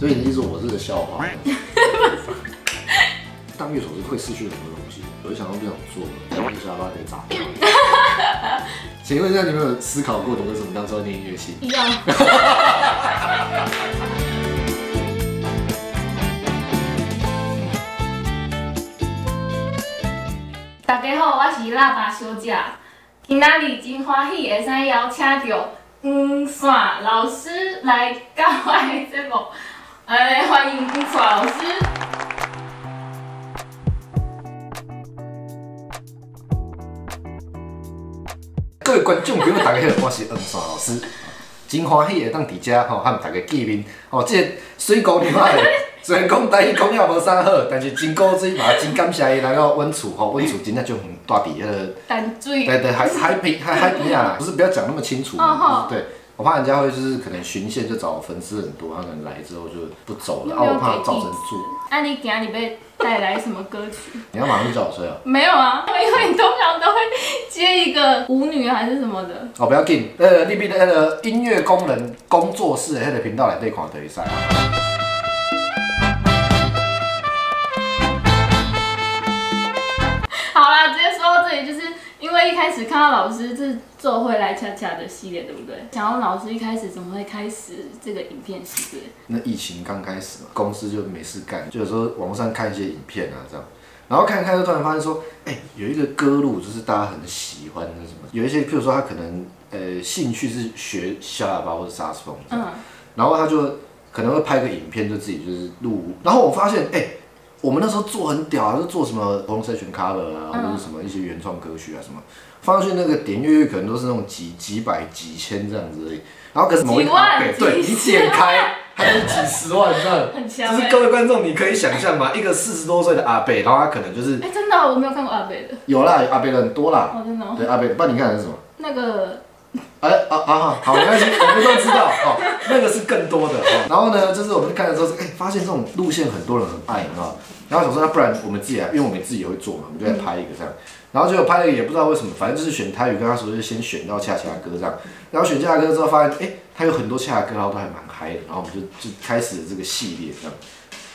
所以你意思我是个笑话。当乐手是会失去很多东西，我就想到不想做了，然后下巴得砸掉。请问一下，你们有思考过为什么当初要念音乐系？一样。大家好，我是喇叭小姐，今仔日真欢喜会使邀请到黄山老师来教我的节目，哎，欢迎黄线老师。各位观众朋友，大家好，我是黄山老师，真欢喜会当伫遮吼，和大家见面。哦，这水果牛仔，虽然讲台语讲了无啥好，但是真古锥嘛，真感谢伊来到阮厝吼，阮厝真正就很大伫迄个淡水，对对，海海边海海边啊，不是不要讲那么清楚嘛，对。我怕人家会就是可能巡线就找粉丝很多，他可能来之后就不走了，然后我怕造成住。那你今日被带来什么歌曲？你要马上去找我睡啊？没有啊，因为你通常都会接一个舞女还是什么的。哦，不要紧，呃，那边的那个音乐工人工作室的那个频道来对看对赛啊。好啦，直接说到这里就是。一开始看到老师是做会来恰恰的系列，对不对？想问老师一开始怎么会开始这个影片系列？那疫情刚开始嘛，公司就没事干，就有时候网上看一些影片啊，这样，然后看看就突然发现说，哎，有一个歌路就是大家很喜欢的什么，有一些譬如说他可能呃兴趣是学小喇叭或者萨克斯风，嗯，然后他就可能会拍个影片，就自己就是录，然后我发现，哎。我们那时候做很屌啊，就做什么 home session cover 啊，或者什么一些原创歌曲啊什么，放上去那个点阅率可能都是那种几几百几千这样子而已。然后可是某一个阿北，对你点开还是几十万这样，就是各位观众你可以想象嘛，一个四十多岁的阿北，然后他可能就是，哎真的我没有看过阿北的，有啦阿北的很多啦，哦真的，对阿北，不然你看的是什么？那个。哎啊啊好，没关系，我们都知道，哦，那个是更多的，哦。然后呢，就是我们看的时候，哎，发现这种路线很多人很爱，啊然后想说，那不然我们自己来，因为我们自己也会做嘛，我们就来拍一个这样。然后结果拍了也不知道为什么，反正就是选台语，跟他说就先选到恰恰歌这样。然后选恰恰歌之后，发现哎，他有很多恰恰歌，然后都还蛮嗨的。然后我们就就开始了这个系列这样。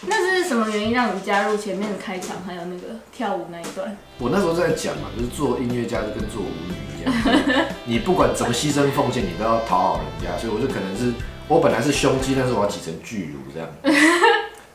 那是什么原因让你加入前面的开场，还有那个跳舞那一段？我那时候在讲嘛，就是做音乐家就跟做舞女一样，你不管怎么牺牲奉献，你都要讨好人家。所以我就可能是我本来是胸肌，但是我要挤成巨乳这样。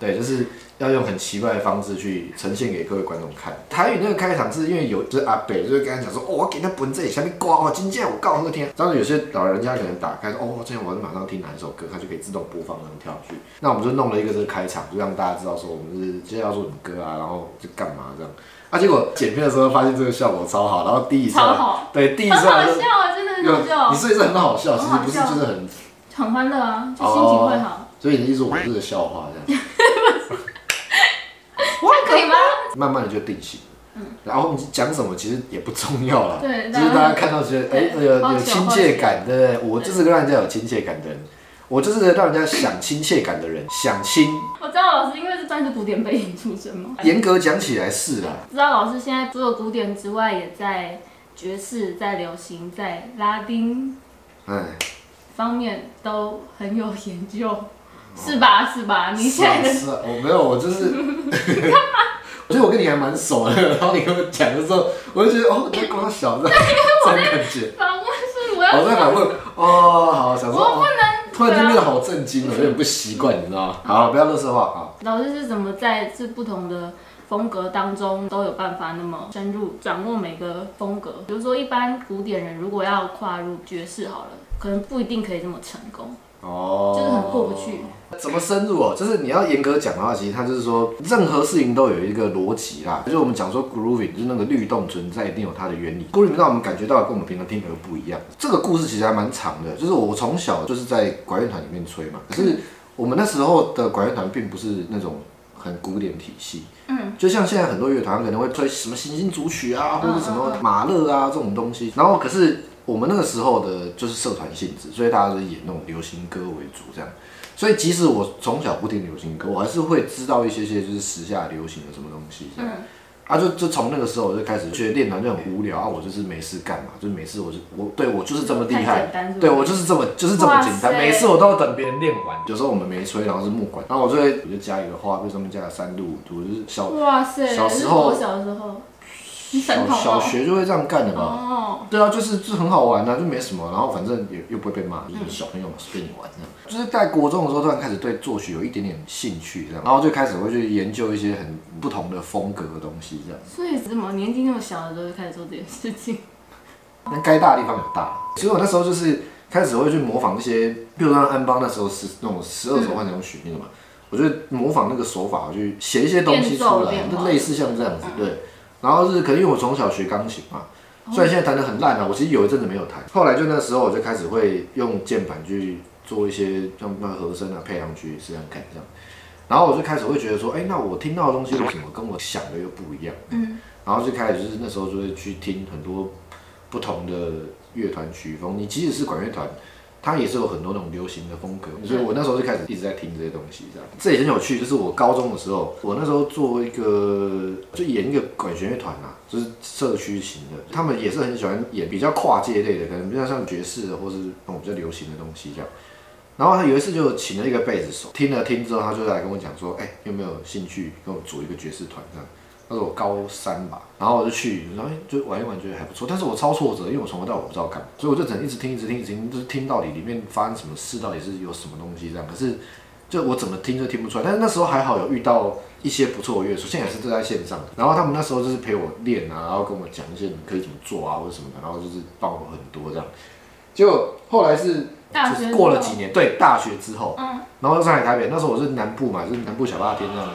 对，就是要用很奇怪的方式去呈现给各位观众看。台语那个开场是因为有就是阿北就会跟他讲说，哦，我给他本这里下面挂哦，今天我告诉他听。然后有些老人家可能打开说，哦，这样我就马上听哪一首歌，他就可以自动播放，然后跳去。那我们就弄了一个这个开场，就让大家知道说我们是今天要做什么歌啊，然后就干嘛这样。啊，结果剪片的时候发现这个效果超好，然后第一次，对，第一次很好笑啊，真的很好笑。你说是很好笑，其实不是，就是很很欢乐啊，就心情会好。所以你意思我是个笑话这样。可以吗？慢慢的就定型，嗯，然后你讲什么其实也不重要了，对，就是大家看到觉得哎有有亲切感，对不对？我就是个让人家有亲切感的人，我就是个让人家想亲切感的人，想亲。我知道老师因为是专注古典背景出身嘛，严格讲起来是啦。知道老师现在除了古典之外，也在爵士、在流行、在拉丁，哎，方面都很有研究。是吧？是吧？你现在是啊，我没有，我就是，我觉得我跟你还蛮熟的。然后你跟我讲的时候，我就觉得哦，在光小的 这种感觉。反问是我要。我在反问哦，好，想说。我不能。突然间变得好震惊了，有点不习惯，你知道吗？好，不要乐色话好。老师是怎么在这不同的风格当中都有办法那么深入掌握每个风格？比如说，一般古典人如果要跨入爵士，好了，可能不一定可以这么成功。哦。就是很过不去。怎么深入哦？就是你要严格讲的话，其实它就是说，任何事情都有一个逻辑啦。就是我们讲说，grooving 就是那个律动存在，一定有它的原理。grooving 让我们感觉到跟我们平常听的不一样。这个故事其实还蛮长的。就是我从小就是在管乐团里面吹嘛，可是我们那时候的管乐团并不是那种很古典体系。嗯，就像现在很多乐团可能会吹什么行星组曲啊，或者什么马勒啊这种东西。然后可是我们那个时候的就是社团性质，所以大家都演那种流行歌为主这样。所以，即使我从小不听流行歌，我还是会知道一些些就是时下流行的什么东西。嗯，啊，就就从那个时候我就开始觉得练团就很无聊啊，我就是没事干嘛，就是每次我就我对我就是这么厉害是，是对我就是这么就是这么简单，每次我都要等别人练完。有时候我们没吹，然后是木管，然后我就会我就加一个花为上面加了三度五度，就是小哇塞，小时候小时候，你小小哦学就会这样干的嘛。哦，对啊，就是就很好玩啊，就没什么，然后反正也又不会被骂，就是小朋友嘛，随便你玩这样。就是在国中的时候，突然开始对作曲有一点点兴趣，这样，然后就开始会去研究一些很不同的风格的东西，这样。所以怎么年纪那么小的时候就开始做这件事情，那该大的地方有大。其实我那时候就是开始会去模仿一些，比如说安邦那时候是那种十二手换成曲那个嘛，我就模仿那个手法，我去写一些东西出来，就类似像这样子，对。然后是可能因为我从小学钢琴嘛，虽然现在弹得很烂啊，我其实有一阵子没有弹。后来就那时候我就开始会用键盘去做一些像那和声啊配上去试试看这样。然后我就开始会觉得说，哎、那我听到的东西为什么跟我想的又不一样？嗯，然后就开始就是那时候就会去听很多不同的乐团曲风。你即使是管乐团，它也是有很多那种流行的风格，所以我那时候就开始一直在听这些东西，这样。这也很有趣，就是我高中的时候，我那时候做一个就演一个管弦乐团啊，就是社区型的，他们也是很喜欢演比较跨界类的，可能比较像爵士的，或是那种比较流行的东西这样。然后他有一次就请了一个贝斯手，听了听之后，他就来跟我讲说，哎、有没有兴趣跟我组一个爵士团这样？那时候我高三吧，然后我就去，然后就玩一玩，觉得还不错。但是我超挫折，因为我从头到尾不知道干嘛，所以我就只能一直听，一直听，一直听，就是听到底里面发生什么事，到底是有什么东西这样。可是就我怎么听都听不出来。但是那时候还好有遇到一些不错的乐手，现在也是都在线上的。然后他们那时候就是陪我练啊，然后跟我讲一些你可以怎么做啊，或者什么的，然后就是帮我很多这样。就后来是大学就是过了几年，对，大学之后，嗯，然后就上海台北，那时候我是南部嘛，就是南部小霸天这样。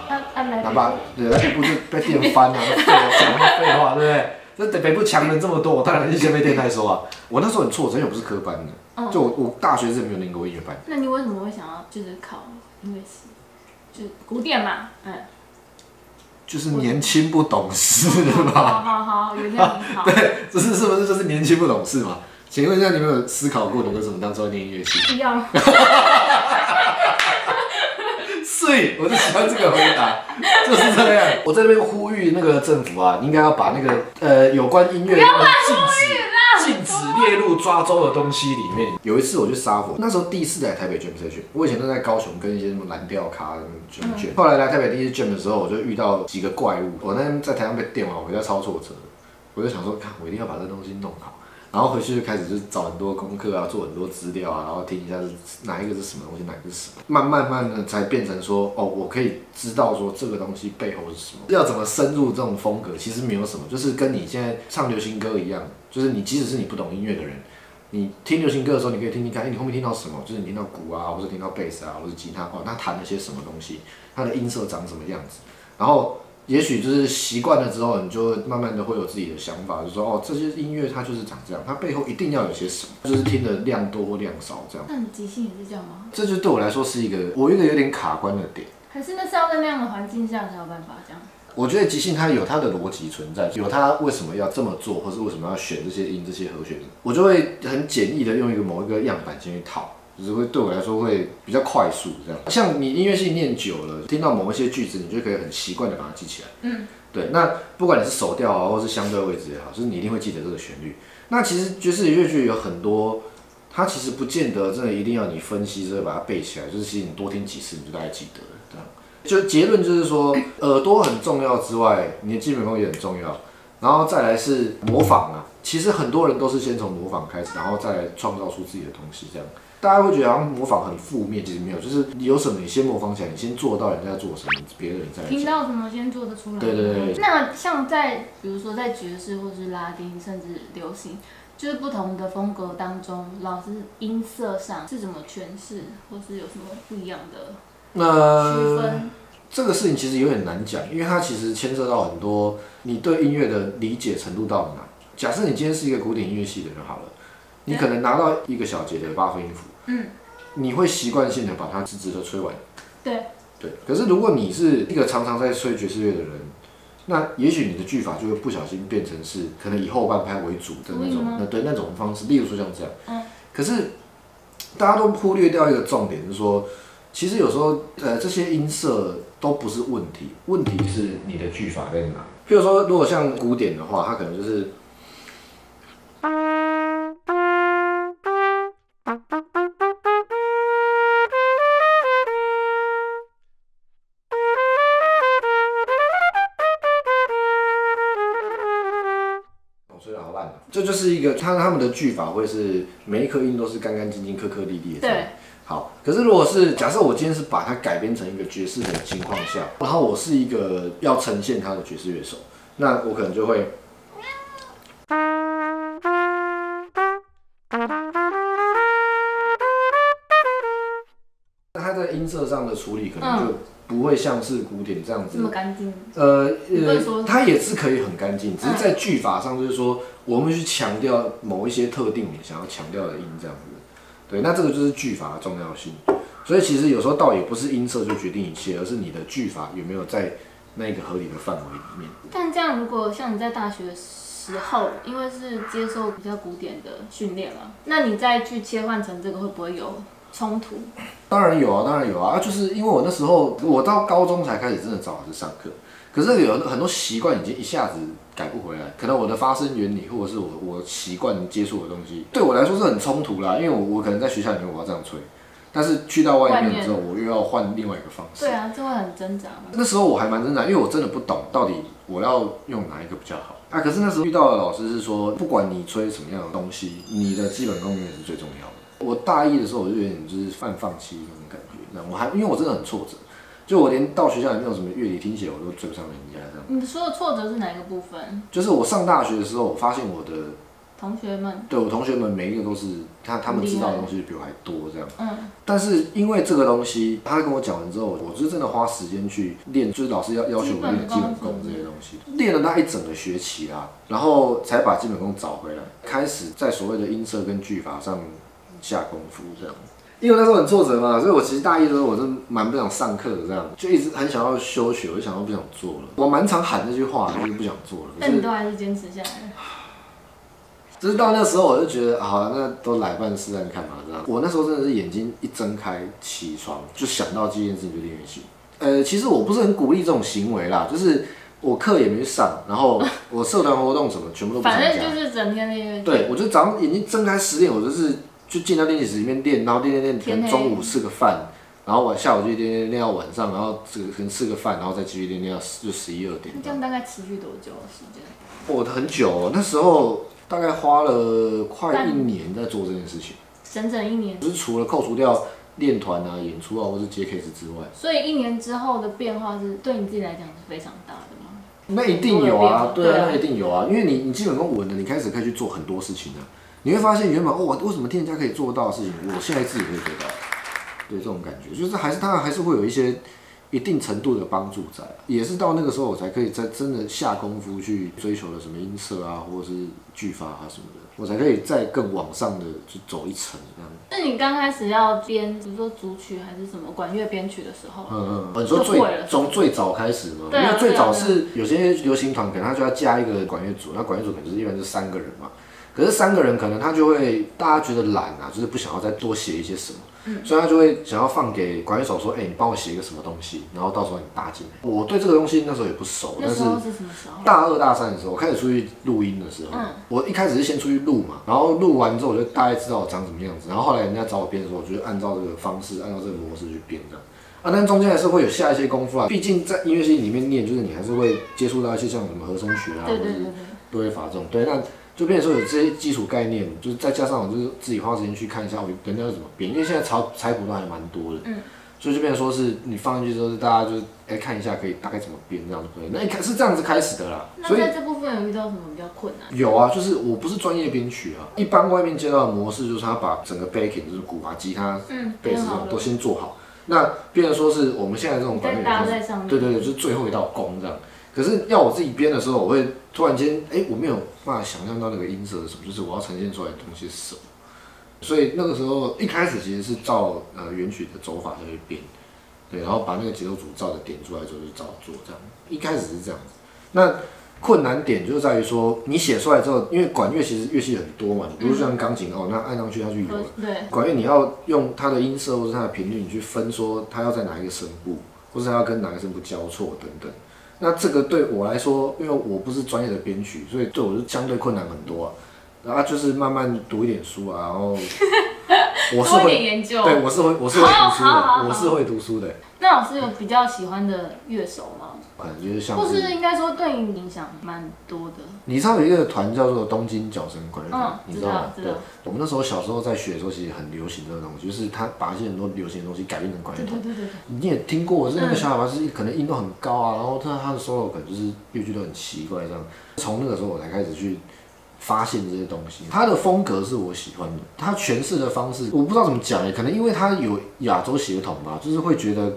南巴对，那北部就被电翻啊，废话讲废话，对不对？这北北部强人这么多，我当然是先被电太说啊。我那时候很挫折，因为我不是科班的，嗯就我我大学是没有念过音乐班，那你为什么会想要就是考音乐系？就是古典嘛，嗯，就是年轻不懂事好嘛。好好，原谅你好。对，这是是不是就是年轻不懂事嘛？请问一下，你们有思考过你为什么当初要念音乐系？一样，是，我就喜欢这个回答，就是这样。我在那边呼吁那个政府啊，应该要把那个呃有关音乐的禁止禁止列入抓周的东西里面。有一次我去沙佛，那时候第一次来台北 jam session，我以前都在高雄跟一些什么蓝调咖 jam jam，、后来来台北第一次 jam 的时候，我就遇到几个怪物。我那天在台上被电完，我回家超挫折，我就想说，看我一定要把这东西弄好。然后回去就开始就找很多功课啊，做很多资料啊，然后听一下是哪一个是什么东西，哪一个是什么，慢慢慢的才变成说，哦，我可以知道说这个东西背后是什么，要怎么深入这种风格，其实没有什么，就是跟你现在唱流行歌一样，就是你即使是你不懂音乐的人，你听流行歌的时候，你可以听听看，哎，你后面听到什么，就是你听到鼓啊，或者听到贝斯啊，或者吉他，哦，他弹了些什么东西，它的音色长什么样子，然后。也许就是习惯了之后，你就会慢慢的会有自己的想法，就说哦，这些音乐它就是长这样，它背后一定要有些什么，就是听的量多或量少这样。那你即兴也是这样吗？这就对我来说是一个我一个有点卡关的点。可是那是要在那样的环境下才有办法这样？我觉得即兴它有它的逻辑存在，有它为什么要这么做，或是为什么要选这些音、这些和弦，我就会很简易的用一个某一个样板先去套。就是会对我来说会比较快速，这样。像你音乐系念久了，听到某一些句子，你就可以很习惯的把它记起来。嗯，对。那不管你是手调啊，或是相对位置也好，就是你一定会记得这个旋律。那其实爵士乐剧有很多，它其实不见得真的一定要你分析之后把它背起来，就是其实你多听几次你就大概记得了。这样。就结论就是说，耳朵很重要之外，你的基本功也很重要。然后再来是模仿啊，其实很多人都是先从模仿开始，然后再来创造出自己的东西，这样。大家会觉得好像模仿很负面，其实没有，就是你有什么你先模仿起来，你先做到人家在做什么，别人再听。到什么先做得出来。对对对那像在比如说在爵士或是拉丁，甚至流行，就是不同的风格当中，老师音色上是怎么诠释，或是有什么不一样的区那分？这个事情其实有点难讲，因为它其实牵涉到很多你对音乐的理解程度到哪。假设你今天是一个古典音乐系的人好了，你可能拿到一个小节的八分音符，嗯，你会习惯性的把它直直的吹完。对，对。可是如果你是一个常常在吹爵士乐的人，那也许你的句法就会不小心变成是可能以后半拍为主的那种那对那种方式，例如说像这样。嗯。可是大家都忽略掉一个重点，就是说，其实有时候呃这些音色都不是问题，问题是你的句法在哪。譬如说，如果像古典的话，它可能就是。是一个他他们的句法会是每一颗音都是干干净净、颗颗粒粒的。对。好，可是如果是假设我今天是把它改编成一个爵士的情况下，然后我是一个要呈现它的爵士乐手，那我可能就会。音色上的处理可能就不会像是古典这样子这么干净。呃呃，它也是可以很干净，只是在句法上就是说，我们去强调某一些特定你想要强调的音这样子。对，那这个就是句法的重要性。所以其实有时候倒也不是音色就决定一切，而是你的句法有没有在那个合理的范围里面。但这样，如果像你在大学的时候，因为是接受比较古典的训练嘛，那你再去切换成这个，会不会有冲突？当然有啊，当然有啊，啊就是因为我那时候我到高中才开始真的找老师上课，可是有很多习惯已经一下子改不回来，可能我的发声原理或者是我我习惯接触的东西，对我来说是很冲突啦，因为我我可能在学校里面我要这样吹，但是去到外面之后，我又要换另外一个方式。对啊，就会很挣扎嘛。那时候我还蛮挣扎，因为我真的不懂到底我要用哪一个比较好啊。可是那时候遇到的老师是说，不管你吹什么样的东西，你的基本功永远是最重要的。我大一的时候我就有点就是半放弃那种感觉，那我还因为我真的很挫折，就我连到学校也没有什么乐理听写我都追不上人家这样。你说的挫折是哪一个部分？就是我上大学的时候，我发现我的同学们，对我同学们每一个都是他他们知道的东西比我还多这样。嗯，但是因为这个东西，他跟我讲完之后，我就真的花时间去练，就是老师要要求我练基本功这些东西，练了那一整个学期啦，然后才把基本功找回来，开始在所谓的音色跟句法上下功夫这样。因为那时候很挫折嘛，所以我其实大一的时候我是蛮不想上课的，这样就一直很想要休学，我就想要不想做了。我蛮常喊这句话，就是不想做了。但你都还是坚持下来了。就是到那时候我就觉得，好、那都来办试试看嘛，这样。我那时候真的是眼睛一睁开，起床就想到这件事情就练乐器。呃，其实我不是很鼓励这种行为啦，就是我课也没去上，然后 我社团活动什么全部都不参加。反正就是整天练乐器。对，我就早上眼睛睁开十点，我就是就进到练习室里面练，然后练练练，可能中午吃个饭，然后晚下午就练练练到晚上，然后这个可能吃个饭，然后再继续练练到就十一二点那。这样大概持续多久的时间？我很久、哦，那时候大概花了快一年在做这件事情。整整一年。就是除了扣除掉练团啊、演出啊，或是接 case 之外，所以一年之后的变化是对你自己来讲是非常大的吗？那一定有啊，对啊，那一定有啊，因为你你基本功稳了，你开始可以去做很多事情了。你会发现原本哦，我为什么听人家可以做到的事情，我现在自己可以做到。对这种感觉，就是还是当然还是会有一些一定程度的帮助在，也是到那个时候我才可以在真的下功夫去追求的什么音色啊，或者是句法啊什么的，我才可以再更往上的去走一层这样。那你刚开始要编，比如说主曲还是什么管乐编曲的时候，嗯嗯，你说最从最早开始吗？对啊因为最早是有些流行团可能他就要加一个管乐组，那管乐组可能就是一般就是三个人嘛。可是三个人可能他就会大家觉得懒啊，就是不想要再多写一些什么，嗯所以他就会想要放给管乐手说，哎、你帮我写一个什么东西，然后到时候你搭进来。我对这个东西那时候也不熟，但是？大二大三的时候，我开始出去录音的时候，嗯我一开始是先出去录嘛，然后录完之后我就大概知道我长什么样子，然后后来人家找我编的时候，我就按照这个方式，按照这个模式去编这样。啊，但中间还是会有下一些功夫啊，毕竟在音乐系里面念，就是你还是会接触到一些像什么和声学啊，或者是对对对对。多位法这种，对，那就变成说有这些基础概念，就是再加上我就是自己花时间去看一下我人家是怎么编，因为现在采采谱都还蛮多的，嗯，所以就变成说是你放进去之后，是大家就是哎、看一下可以大概怎么编这样子可以。那一开是这样子开始的啦，所以那在这部分有遇到什么比较困难？有啊，就是我不是专业编曲啊，一般外面接到的模式就是他把整个 backing 就是鼓啊、吉他、嗯，贝斯这种都先做好。那变成说是我们现在这种管乐再搭就是在上面。对对对，就是最后一道工这样。可是要我自己编的时候，我会突然间，哎、我没有办法想象到那个音色是什么，就是我要呈现出来的东西是什么。所以那个时候一开始其实是照呃原曲的走法下去编，对，然后把那个节奏组照着点出来之后就照做这样。一开始是这样子。那困难点就在于说，你写出来之后，因为管乐其实乐器很多嘛，你不是像钢琴哦，那按上去它就有了。呃对，管乐你要用它的音色或者它的频率，你去分说它要在哪一个声部，或是它要跟哪个声部交错等等。那这个对我来说，因为我不是专业的编曲，所以对我是相对困难很多啊。然后就是慢慢读一点书啊，然后我是会点研究。对我是会我是会读书好好好的，我是会读书的。那老师有比较喜欢的乐手吗？可能就是像或是是应该说对你影响蛮多的。你知道有一个团叫做东京角声管乐团嗯，你知道吗？对我们那时候小时候在学的时候，其实很流行这个东西，就是他把一些很多流行的东西改编成管乐团。对对对对对。你也听过，是那个小喇叭是可能音都很高啊，然后他他的 solo 可能就是乐句都很奇怪这样。从那个时候我才开始去发现这些东西，他的风格是我喜欢的，他诠释的方式我不知道怎么讲哎可能因为他有亚洲血统吧，就是会觉得。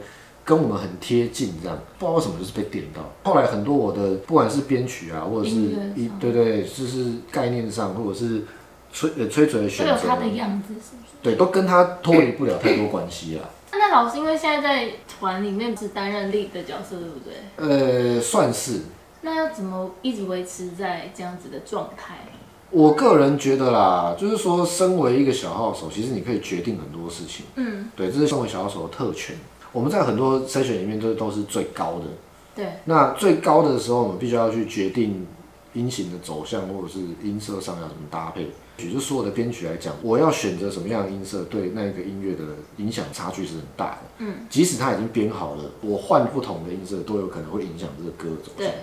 跟我们很贴近，这样不知道为什么就是被点到。后来很多我的不管是编曲啊，或者是一对对，就是概念上，或者是吹呃吹嘴的选择，都有他的样子，是不是？对，都跟他脱离不了太多关系啊。那老师因为现在在团里面是担任 lead 的角色，对不对？呃，算是。那要怎么一直维持在这样子的状态？我个人觉得啦，就是说，身为一个小号手，其实你可以决定很多事情。嗯，对，这是身为小号手的特权。我们在很多筛选里面都都是最高的。对，那最高的时候，我们必须要去决定音型的走向，或者是音色上要怎么搭配。举就所有的编曲来讲，我要选择什么样的音色，对那个音乐的影响差距是很大的。嗯，即使它已经编好了，我换不同的音色都有可能会影响这个歌的走向对。。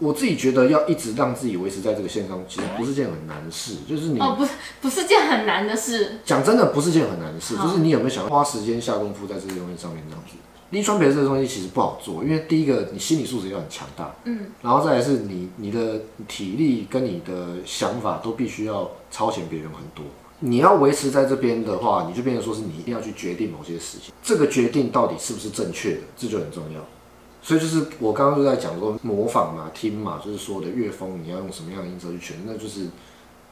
我自己觉得要一直让自己维持在这个线上，其实不是件很难的事。就是你哦，不是，不是件很难的事。讲真的，不是件很难的事，就是你有没有想要花时间下功夫在这些东西上面这样子。低川培这个东西其实不好做，因为第一个你心理素质要很强大，嗯，然后再来是你你的体力跟你的想法都必须要超前别人很多。你要维持在这边的话，你就变成说是你一定要去决定某些事情，这个决定到底是不是正确的，这就很重要。所以就是我刚刚就在讲说模仿嘛、听嘛，就是说的乐风你要用什么样的音色去选，那就是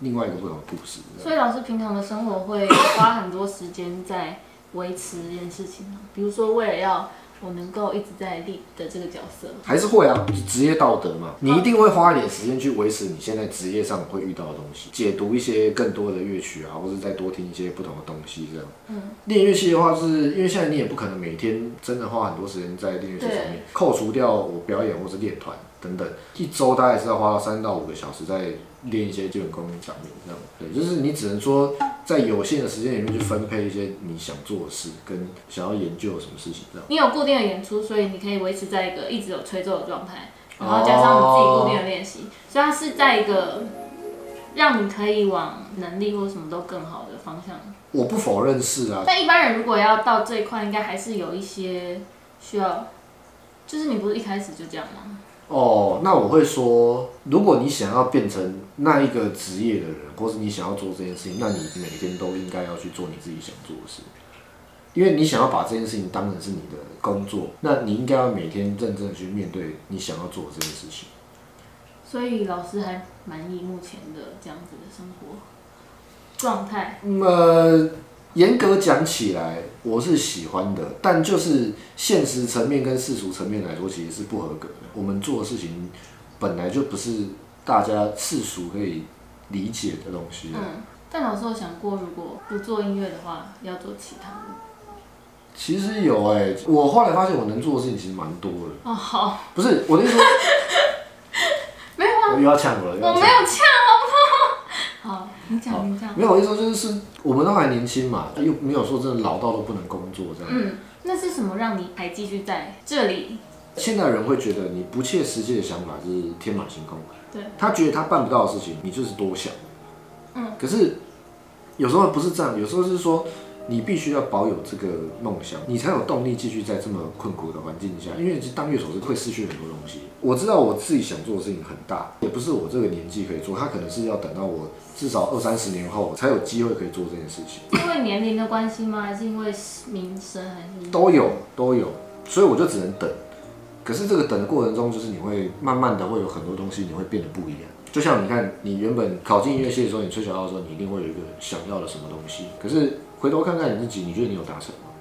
另外一个不同的故事。所以老师平常的生活会花很多时间在维持这件事情？比如说为了要我能够一直在立的这个角色。还是会啊，职业道德嘛，你一定会花一点时间去维持你现在职业上会遇到的东西，解读一些更多的乐曲啊，或者再多听一些不同的东西这样。嗯，练乐器的话是，因为现在你也不可能每天真的花很多时间在练乐器上面，扣除掉我表演或是练团等等，一周大概是要花到三到五个小时在练一些基本功上面这样。对，就是你只能说在有限的时间里面去分配一些你想做的事跟想要研究的什么事情这样。你有固定的演出，所以你可以维持在一个一直有吹奏的状态，然后加上你自己固定的练习，所以它是在一个让你可以往能力或什么都更好的方向。我不否认是啊，但一般人如果要到这一块，应该还是有一些需要，就是你不是一开始就这样吗？哦，那我会说，如果你想要变成那一个职业的人，或是你想要做这件事情，那你每天都应该要去做你自己想做的事，因为你想要把这件事情当成是你的工作，那你应该要每天认真的去面对你想要做的这件事情。所以老师还满意目前的这样子的生活状态。严格讲起来，我是喜欢的，但就是现实层面跟世俗层面来说，其实是不合格的。我们做的事情本来就不是大家世俗可以理解的东西。嗯，但老师有想过，如果不做音乐的话，要做其他的。其实有哎、我后来发现我能做的事情其实蛮多的。哦，好，不是我的意思，没有啊，我又要呛我了，又我没有呛。好，你讲，你讲。没有，我意思说就是是我们都还年轻嘛，又没有说真的老到都不能工作这样。嗯，那是什么让你还继续在这里？现在人会觉得你不切实际的想法就是天马行空，对，他觉得他办不到的事情，你就是多想。嗯，可是有时候不是这样，有时候是说你必须要保有这个梦想，你才有动力继续在这么困苦的环境下。因为当乐手是会失去很多东西。我知道我自己想做的事情很大，也不是我这个年纪可以做，他可能是要等到我至少二三十年后才有机会可以做这件事情。因为年龄的关系吗？还是因为名声？还是都有都有，所以我就只能等。可是这个等的过程中，就是你会慢慢的会有很多东西，你会变得不一样。就像你看，你原本考进音乐系的时候，你吹小号的时候，你一定会有一个想要的什么东西。可是回头看看你自己，你觉得你有达成吗？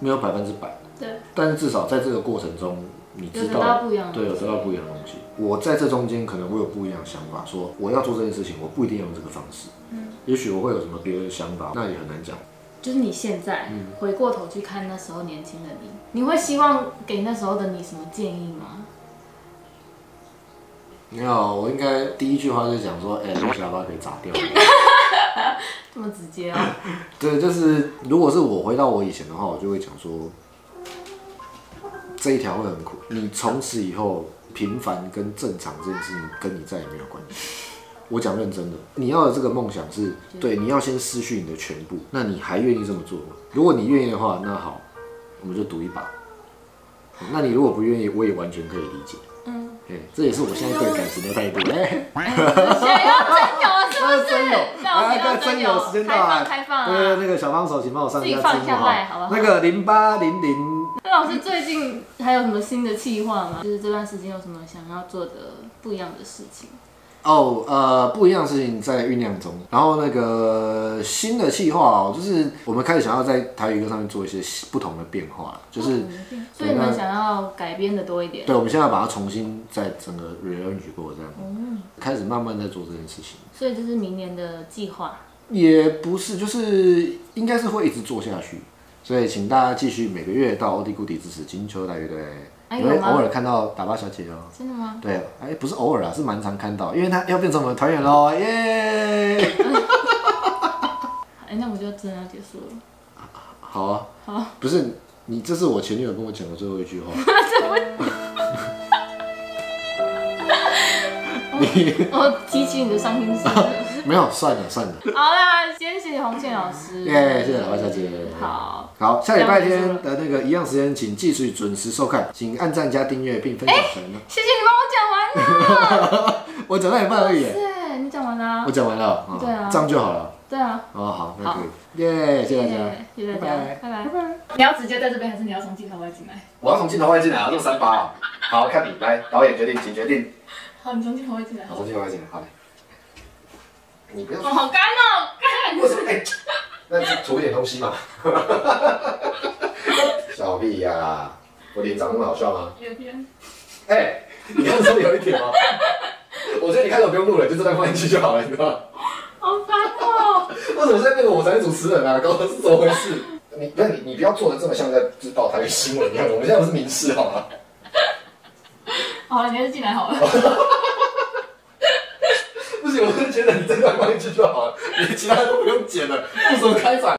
没有百分之百，对，但是至少在这个过程中，你有得知道到不一样的对，有得到不一样的东西。我在这中间可能会有不一样的想法，说我要做这件事情，我不一定要用这个方式。嗯，也许我会有什么别的想法，那也很难讲。就是你现在嗯回过头去看那时候年轻的你，你会希望给那时候的你什么建议吗？没有，我应该第一句话就讲说，哎、这个下巴可以砸掉。这么直接啊？对，就是如果是我回到我以前的话，我就会讲说，这一条会很苦。你从此以后平凡跟正常这件事情跟你再也没有关系。我讲认真的，你要的这个梦想是对，你要先失去你的全部，那你还愿意这么做吗？如果你愿意的话，那好，我们就赌一把。那你如果不愿意，我也完全可以理解。嗯，哎，这也是我现在对感情的态度。哎，想要真有？那真有，让我真有时间到啊！开放开放对！那个小帮手，请帮我上一放下字幕赖好不好那个零八零零，那老师最近还有什么新的计划吗？就是这段时间有什么想要做的不一样的事情？哦，呃，不一样的事情在酝酿中。然后那个新的计划哦，就是我们开始想要在台语歌上面做一些不同的变化，就是嗯所以你们想要改编的多一点。对，我们现在把它重新再整个 rearrange 过，这样，开始慢慢在做这件事情。所以这是明年的计划。也不是，就是应该是会一直做下去。所以请大家继续每个月到欧弟固底支持金秋大乐队，你会偶尔看到打巴小姐哦。真的吗？对，哎，不是偶尔啊，是蛮常看到，因为她要变成我们的团员喽，耶！哎，那我就真的要结束了。好啊，好啊，不是你，这是我前女友跟我讲的最后一句话。我提起你的伤心事。没有，算了算了，好啦，先谢谢洪倩老师。耶，谢谢打巴小姐。好，好，下礼拜天的那个一样时间，请继续准时收看，请按赞加订阅并分享成。谢谢你帮我讲完了。我讲到一半而已，是，你讲完了我。讲完了，对啊这样就好了。对啊。哦，好，那可以，耶，谢谢大家。谢谢大家，拜拜拜。你要直接在这边，还是你要从镜头外进来？我要从镜头外进来啊，用三八啊。好，看你来，导演决定，请决定。好，你从镜头外进来。我从镜头外进来，好嘞。你不要哦，好干哦，干。为什么？哎，那就涂一点东西嘛。小屁呀、我脸长那么好笑吗？有点。哎、你看是不是有一点吗？我觉得你开头不用录了，就这段放进去就好了，你知道吗？好烦哦。为什么现在变成我才是主持人啊？搞的是怎么回事？你不是你，你不要做的这么像在知道台语新闻一样。我们现在不是民事好吗？好了，你还是进来好了。不行，我是觉得放进去就好了，你其他都不用剪了，为什么开场？